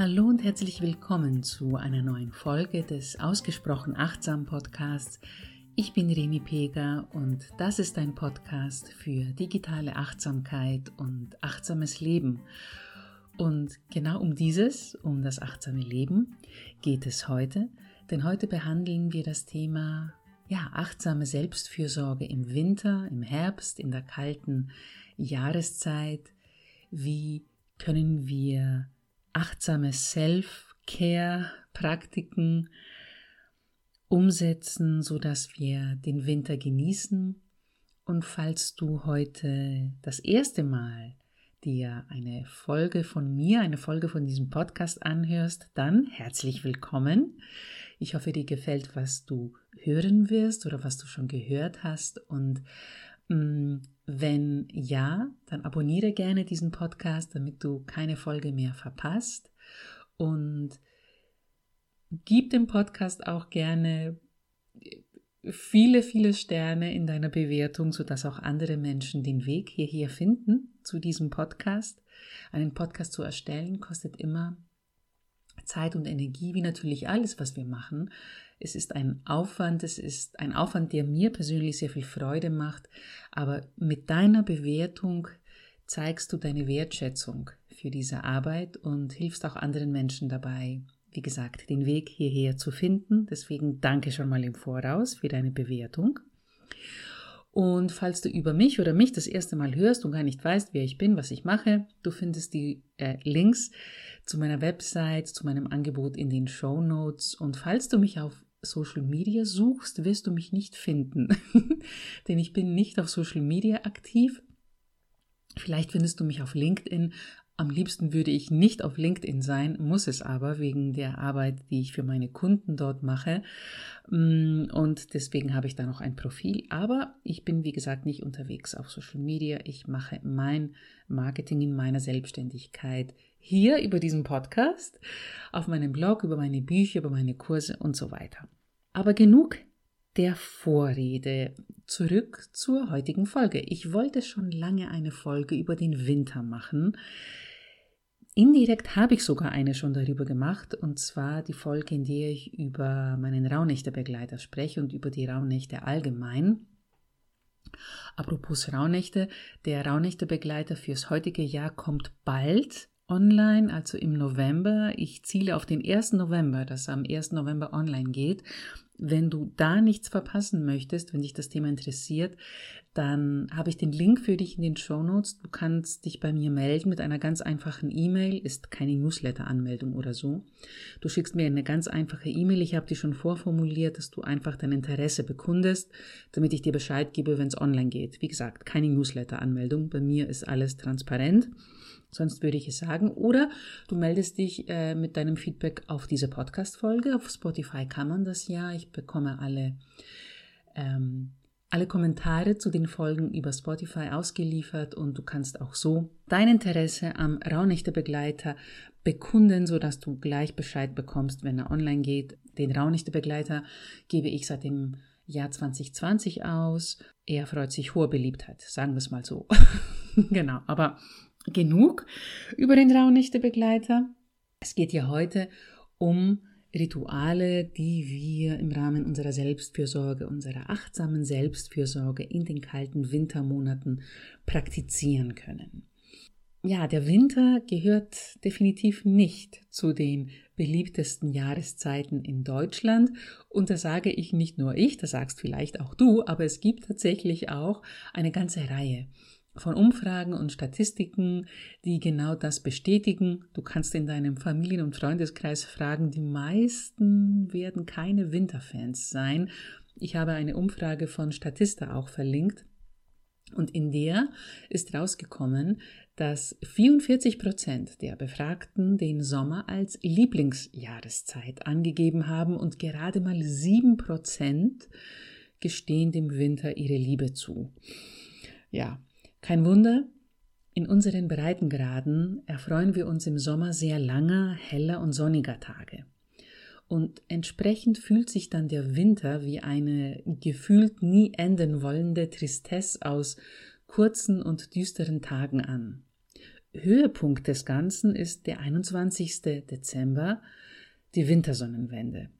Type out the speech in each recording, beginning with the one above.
Hallo und herzlich willkommen zu einer neuen Folge des Ausgesprochen Achtsam Podcasts. Ich bin Reni Pega und das ist ein Podcast für digitale Achtsamkeit und achtsames Leben. Und genau um dieses, um das achtsame Leben, geht es heute, denn heute behandeln wir das Thema ja, achtsame Selbstfürsorge im Winter, im Herbst, in der kalten Jahreszeit. Wie können wir achtsame Self-Care-Praktiken umsetzen, so dass wir den Winter genießen. Und falls du heute das erste Mal dir eine Folge von mir, eine Folge von diesem Podcast anhörst, dann herzlich willkommen. Ich hoffe, dir gefällt, was du hören wirst oder was du schon gehört hast. Und wenn ja, dann abonniere gerne diesen Podcast, damit du keine Folge mehr verpasst. Und gib dem Podcast auch gerne viele, viele Sterne in deiner Bewertung, sodass auch andere Menschen den Weg hierher finden zu diesem Podcast. Einen Podcast zu erstellen kostet immer Zeit und Energie, wie natürlich alles, was wir machen. Es ist ein Aufwand, es ist ein Aufwand, der mir persönlich sehr viel Freude macht, aber mit deiner Bewertung zeigst du deine Wertschätzung für diese Arbeit und hilfst auch anderen Menschen dabei, wie gesagt, den Weg hierher zu finden. Deswegen danke schon mal im Voraus für deine Bewertung. Und falls du über mich oder mich das erste Mal hörst und gar nicht weißt, wer ich bin, was ich mache, du findest die äh, Links zu meiner Website, zu meinem Angebot in den Show Notes. Und falls du mich auf Social Media suchst, wirst du mich nicht finden. Denn ich bin nicht auf Social Media aktiv. Vielleicht findest du mich auf LinkedIn. Am liebsten würde ich nicht auf LinkedIn sein, muss es aber wegen der Arbeit, die ich für meine Kunden dort mache. Mm, und deswegen habe ich da noch ein Profil. Aber ich bin, wie gesagt, nicht unterwegs auf Social Media. Ich mache mein Marketing in meiner Selbstständigkeit hier über diesen Podcast, auf meinem Blog, über meine Bücher, über meine Kurse und so weiter. Aber genug der Vorrede. Zurück zur heutigen Folge. Ich wollte schon lange eine Folge über den Winter machen. Indirekt habe ich sogar eine schon darüber gemacht, und zwar die Folge, in der ich über meinen Rauhnächtebegleiter spreche und über die Rauhnächte allgemein. Apropos Rauhnächte, der Rauhnächtebegleiter fürs heutige Jahr kommt bald online, also im November. Ich ziele auf den 1. November, das am 1. November online geht. Wenn du da nichts verpassen möchtest, wenn dich das Thema interessiert, dann habe ich den Link für dich in den Show Notes. Du kannst dich bei mir melden mit einer ganz einfachen E-Mail, ist keine Newsletter-Anmeldung oder so. Du schickst mir eine ganz einfache E-Mail. Ich habe die schon vorformuliert, dass du einfach dein Interesse bekundest, damit ich dir Bescheid gebe, wenn es online geht. Wie gesagt, keine Newsletter-Anmeldung. Bei mir ist alles transparent. Sonst würde ich es sagen. Oder du meldest dich äh, mit deinem Feedback auf diese Podcast-Folge. Auf Spotify kann man das ja. Ich bekomme alle, ähm, alle Kommentare zu den Folgen über Spotify ausgeliefert und du kannst auch so dein Interesse am Raunächte-Begleiter bekunden, sodass du gleich Bescheid bekommst, wenn er online geht. Den Raunächte-Begleiter gebe ich seit dem Jahr 2020 aus. Er freut sich hoher Beliebtheit, sagen wir es mal so. genau, aber genug über den Rauhnächtebegleiter. Es geht ja heute um Rituale, die wir im Rahmen unserer Selbstfürsorge, unserer achtsamen Selbstfürsorge in den kalten Wintermonaten praktizieren können. Ja, der Winter gehört definitiv nicht zu den beliebtesten Jahreszeiten in Deutschland. Und da sage ich nicht nur ich, das sagst vielleicht auch du, aber es gibt tatsächlich auch eine ganze Reihe von Umfragen und Statistiken, die genau das bestätigen. Du kannst in deinem Familien- und Freundeskreis fragen, die meisten werden keine Winterfans sein. Ich habe eine Umfrage von Statista auch verlinkt. Und in der ist rausgekommen, dass 44 Prozent der Befragten den Sommer als Lieblingsjahreszeit angegeben haben und gerade mal sieben Prozent gestehen dem Winter ihre Liebe zu. Ja, kein Wunder, in unseren Breitengraden erfreuen wir uns im Sommer sehr langer, heller und sonniger Tage. Und entsprechend fühlt sich dann der Winter wie eine gefühlt nie enden wollende Tristesse aus kurzen und düsteren Tagen an. Höhepunkt des Ganzen ist der 21. Dezember, die Wintersonnenwende.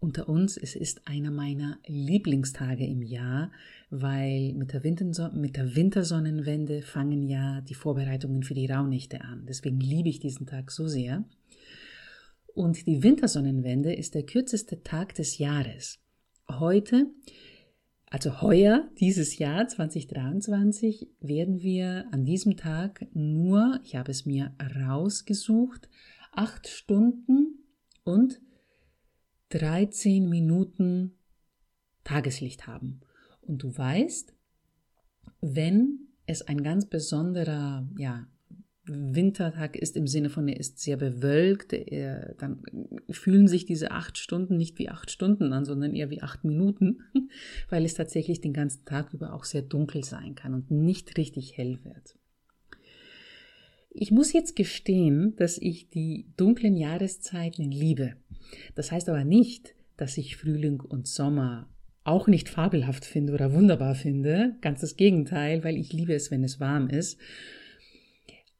Unter uns, es ist einer meiner Lieblingstage im Jahr, weil mit der, mit der, Wintersonnenwende fangen ja die Vorbereitungen für die Rauhnächte an. Deswegen liebe ich diesen Tag so sehr. Und die Wintersonnenwende ist der kürzeste Tag des Jahres. Heute, also heuer, dieses Jahr 2023, werden wir an diesem Tag nur, ich habe es mir rausgesucht, acht Stunden und 13 Minuten Tageslicht haben. Und du weißt, wenn es ein ganz besonderer ja, Wintertag ist im Sinne von, er ist sehr bewölkt, er, dann fühlen sich diese acht Stunden nicht wie acht Stunden an, sondern eher wie acht Minuten, weil es tatsächlich den ganzen Tag über auch sehr dunkel sein kann und nicht richtig hell wird. Ich muss jetzt gestehen, dass ich die dunklen Jahreszeiten liebe. Das heißt aber nicht, dass ich Frühling und Sommer auch nicht fabelhaft finde oder wunderbar finde. Ganz das Gegenteil, weil ich liebe es, wenn es warm ist.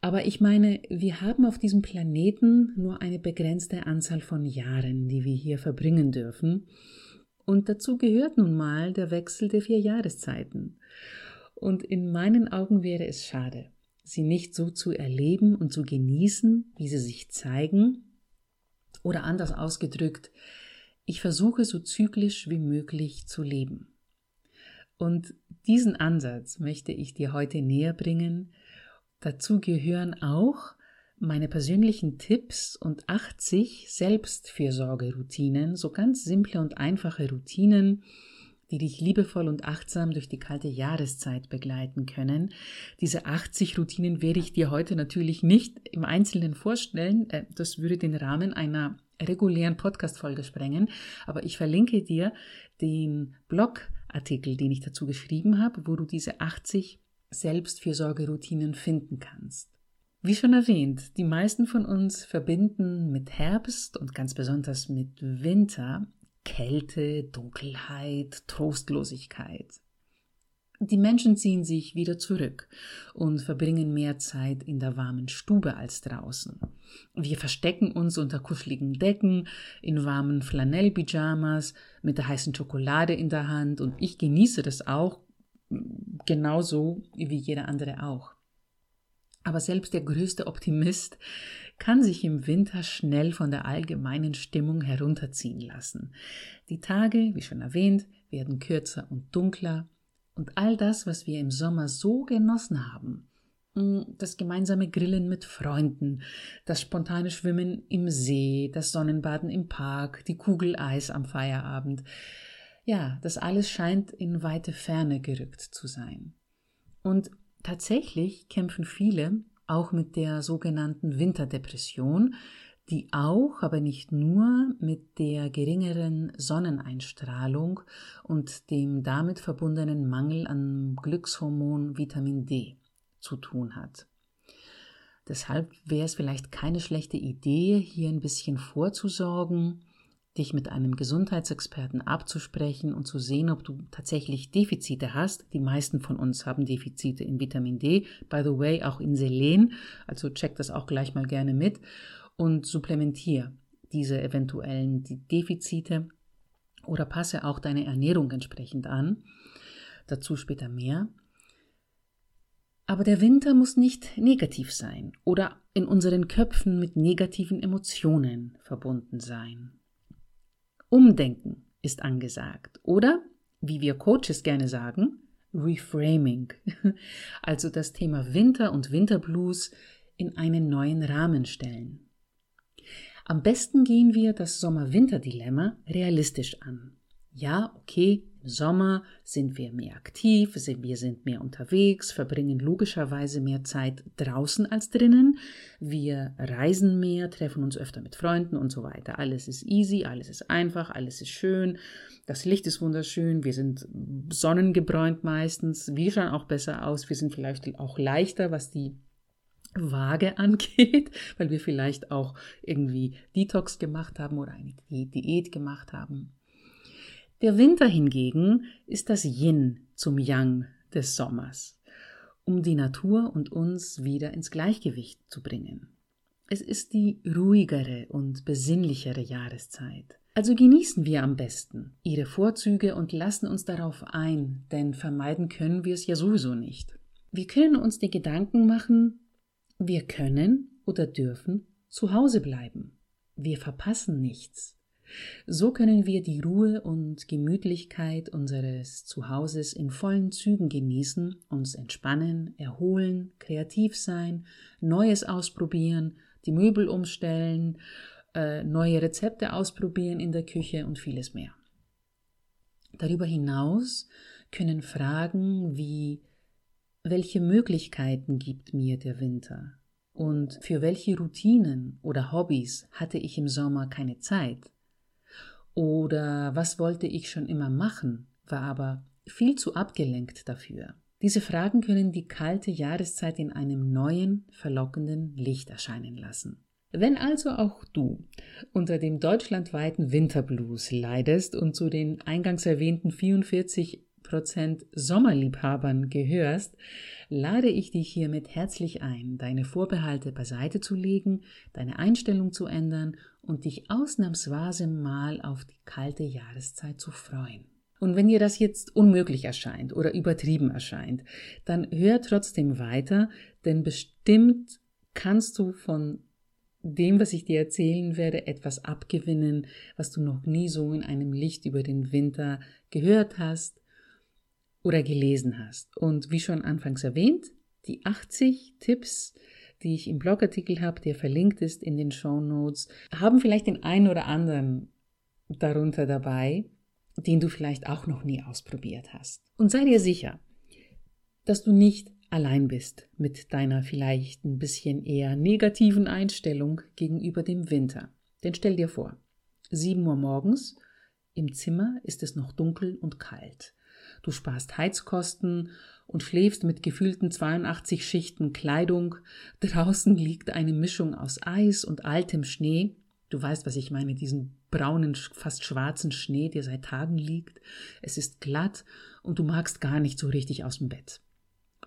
Aber ich meine, wir haben auf diesem Planeten nur eine begrenzte Anzahl von Jahren, die wir hier verbringen dürfen. Und dazu gehört nun mal der Wechsel der vier Jahreszeiten. Und in meinen Augen wäre es schade, sie nicht so zu erleben und zu genießen, wie sie sich zeigen, oder anders ausgedrückt, ich versuche so zyklisch wie möglich zu leben. Und diesen Ansatz möchte ich dir heute näher bringen. Dazu gehören auch meine persönlichen Tipps und 80 Selbstfürsorgeroutinen, so ganz simple und einfache Routinen, die dich liebevoll und achtsam durch die kalte Jahreszeit begleiten können. Diese 80 Routinen werde ich dir heute natürlich nicht im Einzelnen vorstellen. Äh, das würde den Rahmen einer regulären Podcast-Folge sprengen. Aber ich verlinke dir den Blogartikel, den ich dazu geschrieben habe, wo du diese 80 Selbstfürsorgeroutinen finden kannst. Wie schon erwähnt, die meisten von uns verbinden mit Herbst und ganz besonders mit Winter Kälte, Dunkelheit, Trostlosigkeit. Die Menschen ziehen sich wieder zurück und verbringen mehr Zeit in der warmen Stube als draußen. Wir verstecken uns unter kuscheligen Decken, in warmen Flanellpyjamas, mit der heißen Schokolade in der Hand und ich genieße das auch genauso wie jeder andere auch. Aber selbst der größte Optimist kann sich im Winter schnell von der allgemeinen Stimmung herunterziehen lassen. Die Tage, wie schon erwähnt, werden kürzer und dunkler und all das, was wir im Sommer so genossen haben, mm, das gemeinsame Grillen mit Freunden, das spontane Schwimmen im See, das Sonnenbaden im Park, die Kugel Eis am Feierabend, ja, das alles scheint in weite Ferne gerückt zu sein. Und tatsächlich kämpfen viele auch mit der sogenannten Winterdepression, die auch, aber nicht nur mit der geringeren Sonneneinstrahlung und dem damit verbundenen Mangel an Glückshormon Vitamin D zu tun hat. Deshalb wäre es vielleicht keine schlechte Idee, hier ein bisschen vorzusorgen dich mit einem Gesundheitsexperten abzusprechen und zu sehen, ob du tatsächlich Defizite hast. Die meisten von uns haben Defizite in Vitamin D, by the way, auch in Selen, also check das auch gleich mal gerne mit und supplementier diese eventuellen Defizite oder passe auch deine Ernährung entsprechend an. Dazu später mehr. Aber der Winter muss nicht negativ sein oder in unseren Köpfen mit negativen Emotionen verbunden sein. Umdenken ist angesagt. Oder, wie wir Coaches gerne sagen, Reframing. Also das Thema Winter und Winterblues in einen neuen Rahmen stellen. Am besten gehen wir das Sommer-Winter-Dilemma realistisch an. Ja, okay, Sommer sind wir mehr aktiv, wir sind mehr unterwegs, verbringen logischerweise mehr Zeit draußen als drinnen. Wir reisen mehr, treffen uns öfter mit Freunden und so weiter. Alles ist easy, alles ist einfach, alles ist schön. Das Licht ist wunderschön, wir sind sonnengebräunt meistens, wir schauen auch besser aus, wir sind vielleicht auch leichter, was die Waage angeht, weil wir vielleicht auch irgendwie Detox gemacht haben oder eine Diät gemacht haben. Der Winter hingegen ist das Yin zum Yang des Sommers. um die Natur und uns wieder ins Gleichgewicht zu bringen. Es ist die ruhigere und besinnlichere Jahreszeit. Also genießen wir am besten ihre Vorzüge und lassen uns darauf ein, denn vermeiden können wir es ja sowieso nicht. Wir können uns die Gedanken machen, wir können oder dürfen zu Hause bleiben. Wir verpassen nichts. So können wir die Ruhe und Gemütlichkeit unseres Zuhauses in vollen Zügen genießen, uns entspannen, erholen, kreativ sein, Neues ausprobieren, die Möbel umstellen äh, neue Rezepte ausprobieren in der Küche und vieles mehr. Darüber hinaus können Fragen wie welche Möglichkeiten gibt mir der Winter und für welche Routinen oder Hobbys hatte ich im Sommer keine Zeit oder was wollte ich schon immer machen, war aber viel zu abgelenkt dafür. Diese Fragen können die kalte Jahreszeit in einem neuen, verlockenden Licht erscheinen lassen. Wenn also auch du unter dem deutschlandweiten Winterblues leidest und zu den eingangs erwähnten 44 Prozent Sommerliebhabern gehörst, lade ich dich hiermit herzlich ein, deine Vorbehalte beiseite zu legen, deine Einstellung zu ändern und dich ausnahmsweise mal auf die kalte Jahreszeit zu freuen. Und wenn dir das jetzt unmöglich erscheint oder übertrieben erscheint, dann hör trotzdem weiter, denn bestimmt kannst du von dem, was ich dir erzählen werde, etwas abgewinnen, was du noch nie so in einem Licht über den Winter gehört hast oder gelesen hast. Und wie schon anfangs erwähnt, die 80 Tipps, die ich im Blogartikel habe, der verlinkt ist in den Show Notes, haben vielleicht den einen oder anderen darunter dabei, den du vielleicht auch noch nie ausprobiert hast. Und sei dir sicher, dass du nicht allein bist mit deiner vielleicht ein bisschen eher negativen Einstellung gegenüber dem Winter. Denn stell dir vor, 7 Uhr morgens, im Zimmer ist es noch dunkel und kalt. Du sparst Heizkosten und schläfst mit gefühlten 82 Schichten Kleidung. Draußen liegt eine Mischung aus Eis und altem Schnee. Du weißt, was ich meine, diesen braunen, fast schwarzen Schnee, der seit Tagen liegt. Es ist glatt und du magst gar nicht so richtig aus dem Bett.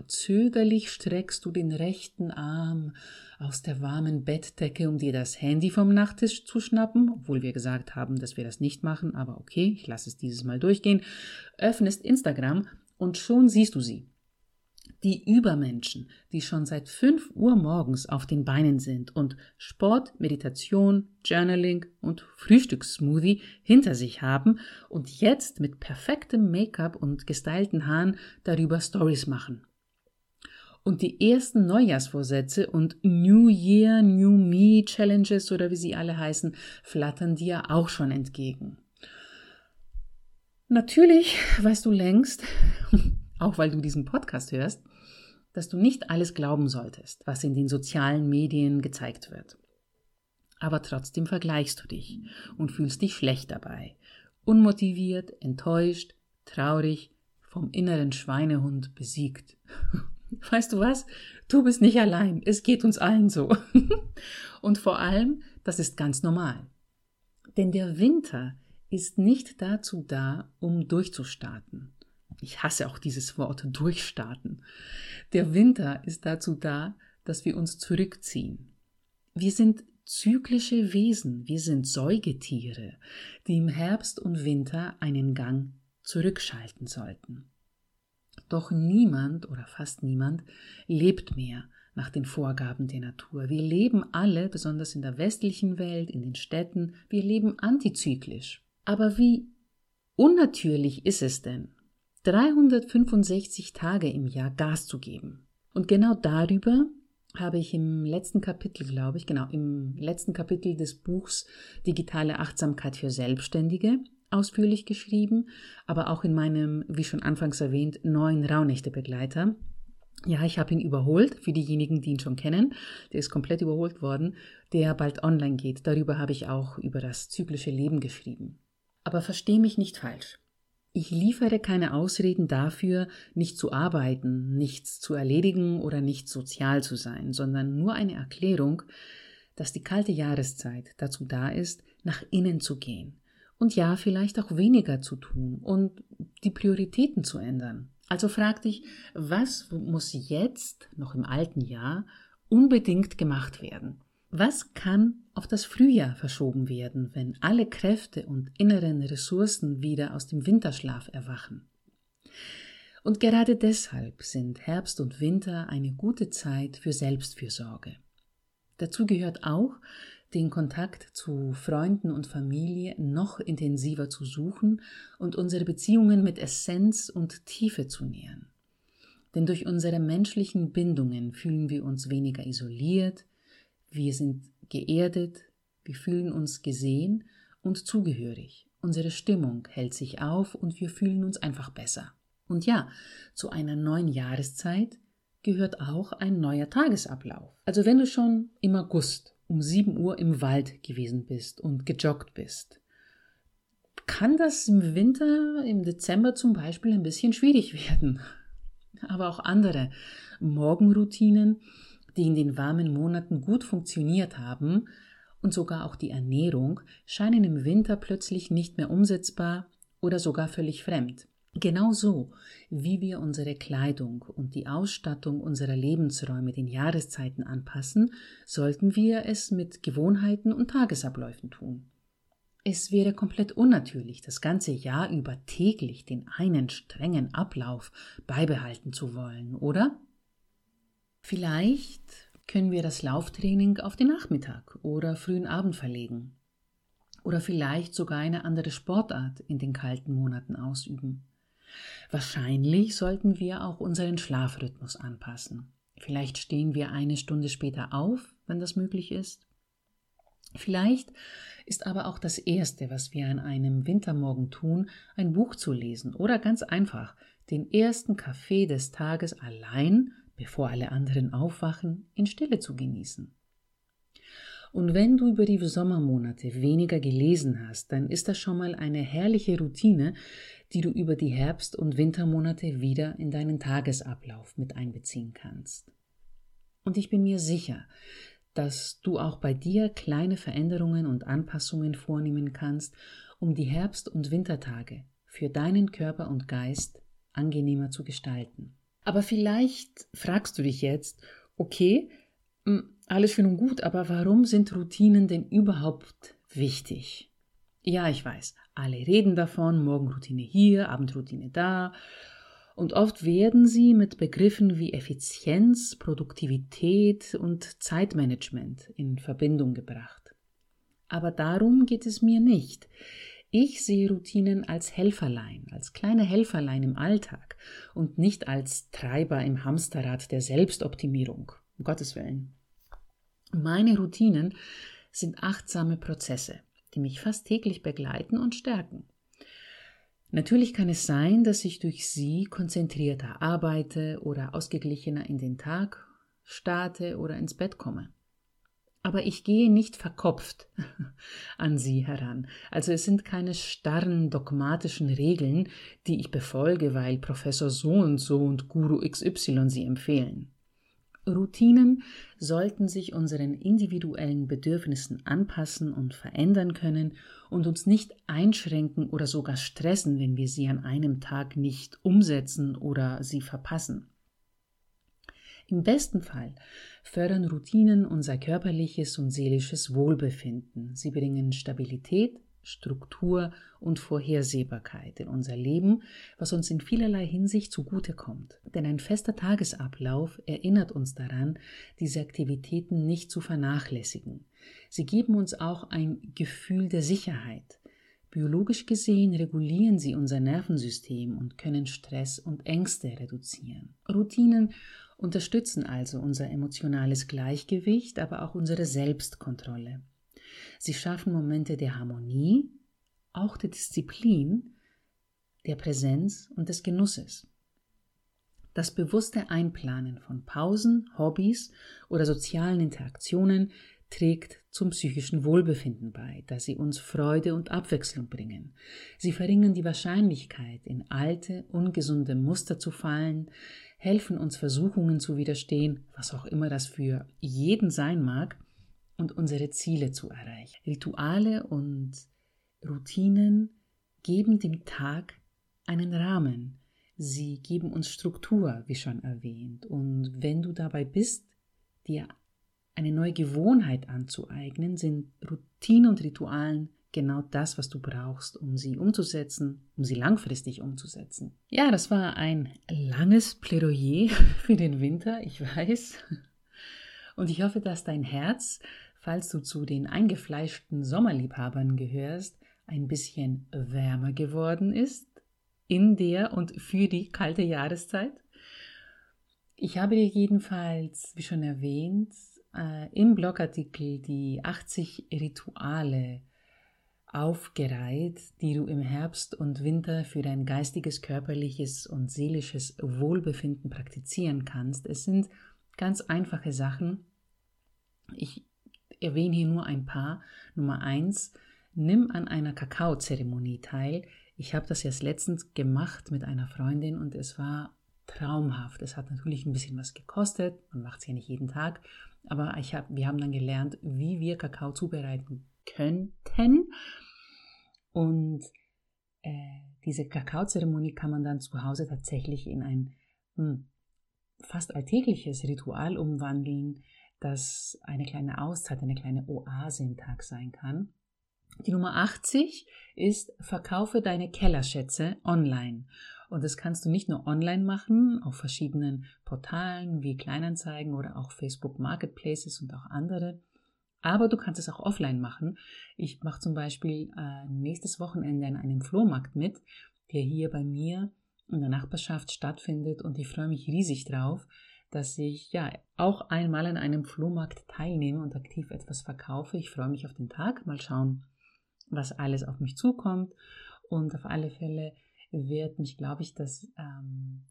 Zögerlich streckst du den rechten Arm aus der warmen Bettdecke, um dir das Handy vom Nachttisch zu schnappen, obwohl wir gesagt haben, dass wir das nicht machen, aber okay, ich lasse es dieses Mal durchgehen, öffnest Instagram und schon siehst du sie. Die Übermenschen, die schon seit 5 Uhr morgens auf den Beinen sind und Sport, Meditation, Journaling und Frühstückssmoothie hinter sich haben und jetzt mit perfektem Make-up und gestylten Haaren darüber Stories machen. Und die ersten Neujahrsvorsätze und New Year, New Me Challenges oder wie sie alle heißen, flattern dir auch schon entgegen. Natürlich weißt du längst, auch weil du diesen Podcast hörst, dass du nicht alles glauben solltest, was in den sozialen Medien gezeigt wird. Aber trotzdem vergleichst du dich und fühlst dich schlecht dabei, unmotiviert, enttäuscht, traurig, vom inneren Schweinehund besiegt. Weißt du was? Du bist nicht allein. Es geht uns allen so. Und vor allem, das ist ganz normal. Denn der Winter ist nicht dazu da, um durchzustarten. Ich hasse auch dieses Wort durchstarten. Der Winter ist dazu da, dass wir uns zurückziehen. Wir sind zyklische Wesen, wir sind Säugetiere, die im Herbst und Winter einen Gang zurückschalten sollten. Doch niemand oder fast niemand lebt mehr nach den Vorgaben der Natur. Wir leben alle, besonders in der westlichen Welt, in den Städten, wir leben antizyklisch. Aber wie unnatürlich ist es denn, 365 Tage im Jahr Gas zu geben? Und genau darüber habe ich im letzten Kapitel, glaube ich, genau, im letzten Kapitel des Buchs Digitale Achtsamkeit für Selbstständige ausführlich geschrieben, aber auch in meinem, wie schon anfangs erwähnt, neuen Rauhnächte-Begleiter. Ja, ich habe ihn überholt, für diejenigen, die ihn schon kennen. Der ist komplett überholt worden, der bald online geht. Darüber habe ich auch über das zyklische Leben geschrieben. Aber versteh mich nicht falsch. Ich liefere keine Ausreden dafür, nicht zu arbeiten, nichts zu erledigen oder nicht sozial zu sein, sondern nur eine Erklärung, dass die kalte Jahreszeit dazu da ist, nach innen zu gehen, und ja, vielleicht auch weniger zu tun und die Prioritäten zu ändern. Also frag dich, was muss jetzt, noch im alten Jahr, unbedingt gemacht werden? Was kann auf das Frühjahr verschoben werden, wenn alle Kräfte und inneren Ressourcen wieder aus dem Winterschlaf erwachen? Und gerade deshalb sind Herbst und Winter eine gute Zeit für Selbstfürsorge. Dazu gehört auch, den Kontakt zu Freunden und Familie noch intensiver zu suchen und unsere Beziehungen mit Essenz und Tiefe zu nähern. Denn durch unsere menschlichen Bindungen fühlen wir uns weniger isoliert, wir sind geerdet, wir fühlen uns gesehen und zugehörig. Unsere Stimmung hält sich auf und wir fühlen uns einfach besser. Und ja, zu einer neuen Jahreszeit gehört auch ein neuer Tagesablauf. Also wenn du schon im August um 7 Uhr im Wald gewesen bist und gejoggt bist, kann das im Winter, im Dezember zum Beispiel, ein bisschen schwierig werden. Aber auch andere Morgenroutinen, die in den warmen Monaten gut funktioniert haben, und sogar auch die Ernährung scheinen im Winter plötzlich nicht mehr umsetzbar oder sogar völlig fremd. Genauso wie wir unsere Kleidung und die Ausstattung unserer Lebensräume den Jahreszeiten anpassen, sollten wir es mit Gewohnheiten und Tagesabläufen tun. Es wäre komplett unnatürlich, das ganze Jahr über täglich den einen strengen Ablauf beibehalten zu wollen, oder? Vielleicht können wir das Lauftraining auf den Nachmittag oder frühen Abend verlegen. Oder vielleicht sogar eine andere Sportart in den kalten Monaten ausüben. Wahrscheinlich sollten wir auch unseren Schlafrhythmus anpassen. Vielleicht stehen wir eine Stunde später auf, wenn das möglich ist. Vielleicht ist aber auch das Erste, was wir an einem Wintermorgen tun, ein Buch zu lesen oder ganz einfach den ersten Kaffee des Tages allein, bevor alle anderen aufwachen, in Stille zu genießen. Und wenn du über die Sommermonate weniger gelesen hast, dann ist das schon mal eine herrliche Routine, die du über die Herbst- und Wintermonate wieder in deinen Tagesablauf mit einbeziehen kannst. Und ich bin mir sicher, dass du auch bei dir kleine Veränderungen und Anpassungen vornehmen kannst, um die Herbst- und Wintertage für deinen Körper und Geist angenehmer zu gestalten. Aber vielleicht fragst du dich jetzt, okay, alles schön und gut, aber warum sind Routinen denn überhaupt wichtig? Ja, ich weiß, alle reden davon, Morgenroutine hier, Abendroutine da. Und oft werden sie mit Begriffen wie Effizienz, Produktivität und Zeitmanagement in Verbindung gebracht. Aber darum geht es mir nicht. Ich sehe Routinen als Helferlein, als kleine Helferlein im Alltag und nicht als Treiber im Hamsterrad der Selbstoptimierung. Um Gottes Willen. Meine Routinen sind achtsame Prozesse, die mich fast täglich begleiten und stärken. Natürlich kann es sein, dass ich durch sie konzentrierter arbeite oder ausgeglichener in den Tag starte oder ins Bett komme. Aber ich gehe nicht verkopft an sie heran. Also es sind keine starren dogmatischen Regeln, die ich befolge, weil Professor so und so und Guru XY sie empfehlen. Routinen sollten sich unseren individuellen Bedürfnissen anpassen und verändern können und uns nicht einschränken oder sogar stressen, wenn wir sie an einem Tag nicht umsetzen oder sie verpassen. Im besten Fall fördern Routinen unser körperliches und seelisches Wohlbefinden. Sie bringen Stabilität, Struktur und Vorhersehbarkeit in unser Leben, was uns in vielerlei Hinsicht zugutekommt. Denn ein fester Tagesablauf erinnert uns daran, diese Aktivitäten nicht zu vernachlässigen. Sie geben uns auch ein Gefühl der Sicherheit. Biologisch gesehen regulieren sie unser Nervensystem und können Stress und Ängste reduzieren. Routinen unterstützen also unser emotionales Gleichgewicht, aber auch unsere Selbstkontrolle. Sie schaffen Momente der Harmonie, auch der Disziplin, der Präsenz und des Genusses. Das bewusste Einplanen von Pausen, Hobbys oder sozialen Interaktionen trägt zum psychischen Wohlbefinden bei, da sie uns Freude und Abwechslung bringen. Sie verringern die Wahrscheinlichkeit, in alte, ungesunde Muster zu fallen, helfen uns Versuchungen zu widerstehen, was auch immer das für jeden sein mag, und unsere Ziele zu erreichen. Rituale und Routinen geben dem Tag einen Rahmen, Sie geben uns Struktur, wie schon erwähnt. Und wenn du dabei bist, dir eine neue Gewohnheit anzueignen, sind Routinen und Ritualen genau das, was du brauchst, um sie umzusetzen, um sie langfristig umzusetzen. Ja, das war ein langes Plädoyer für den Winter, ich weiß. Und ich hoffe, dass dein Herz, falls du zu den eingefleischten Sommerliebhabern gehörst, ein bisschen wärmer geworden ist in der und für die kalte Jahreszeit. Ich habe dir jedenfalls, wie schon erwähnt, äh, im Blogartikel die 80 Rituale aufgereiht, die du im Herbst und Winter für dein geistiges, körperliches und seelisches Wohlbefinden praktizieren kannst. Es sind ganz einfache Sachen. Ich erwähne hier nur ein paar. Nummer eins, nimm an einer Kakaozeremonie teil. Ich habe das jetzt letztens gemacht mit einer Freundin und es war traumhaft. Es hat natürlich ein bisschen was gekostet. Man macht es ja nicht jeden Tag. Aber ich hab, wir haben dann gelernt, wie wir Kakao zubereiten könnten. Und äh, diese Kakaozeremonie kann man dann zu Hause tatsächlich in ein hm, fast alltägliches Ritual umwandeln, das eine kleine Auszeit, eine kleine Oase im Tag sein kann. Die Nummer 80 ist Verkaufe deine Kellerschätze online. Und das kannst du nicht nur online machen, auf verschiedenen Portalen wie Kleinanzeigen oder auch Facebook Marketplaces und auch andere, aber du kannst es auch offline machen. Ich mache zum Beispiel äh, nächstes Wochenende an einem Flohmarkt mit, der hier bei mir in der Nachbarschaft stattfindet und ich freue mich riesig drauf, dass ich ja auch einmal an einem Flohmarkt teilnehme und aktiv etwas verkaufe. Ich freue mich auf den Tag, mal schauen, was alles auf mich zukommt und auf alle Fälle wird mich, glaube ich, das ähm,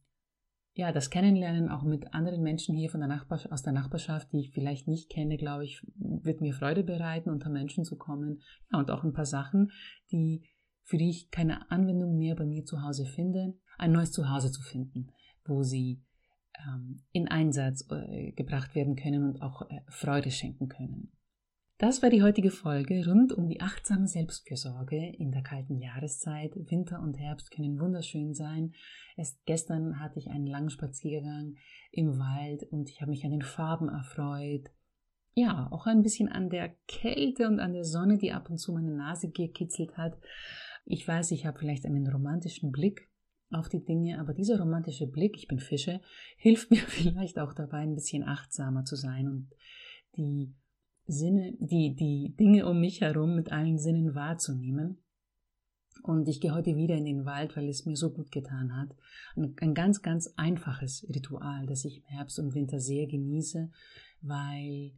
ja, das Kennenlernen auch mit anderen Menschen hier von der Nachbar aus der Nachbarschaft, die ich vielleicht nicht kenne, glaube ich, wird mir Freude bereiten, unter Menschen zu kommen. Ja, und auch ein paar Sachen, die, für die ich keine Anwendung mehr bei mir zu Hause finde, ein neues Zuhause zu finden, wo sie ähm, in Einsatz äh, gebracht werden können und auch äh, Freude schenken können. Das war die heutige Folge rund um die achtsame Selbstfürsorge in der kalten Jahreszeit. Winter und Herbst können wunderschön sein. Erst gestern hatte ich einen langen Spaziergang im Wald und ich habe mich an den Farben erfreut. Ja, auch ein bisschen an der Kälte und an der Sonne, die ab und zu meine Nase gekitzelt hat. Ich weiß, ich habe vielleicht einen romantischen Blick auf die Dinge, aber dieser romantische Blick, ich bin Fische, hilft mir vielleicht auch dabei, ein bisschen achtsamer zu sein und die Sinne, die, die Dinge um mich herum mit allen Sinnen wahrzunehmen. Und ich gehe heute wieder in den Wald, weil es mir so gut getan hat. Ein, ein ganz, ganz einfaches Ritual, das ich im Herbst und Winter sehr genieße, weil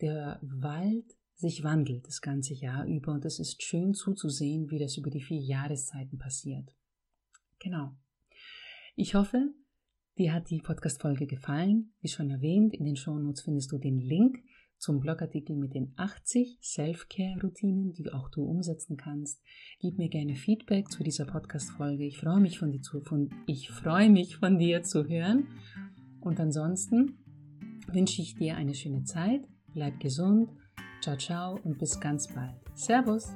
der Wald sich wandelt das ganze Jahr über und es ist schön zuzusehen, wie das über die vier Jahreszeiten passiert. Genau. Ich hoffe, dir hat die Podcast-Folge gefallen. Wie schon erwähnt, in den Shownotes findest du den Link zum Blogartikel mit den 80 Self-Care-Routinen, die auch du umsetzen kannst. Gib mir gerne Feedback zu dieser Podcast-Folge. Ich freue mich von dir zu, von, ich freue mich von dir zu hören. Und ansonsten wünsche ich dir eine schöne Zeit. Bleib gesund. Ciao, ciao und bis ganz bald. Servus.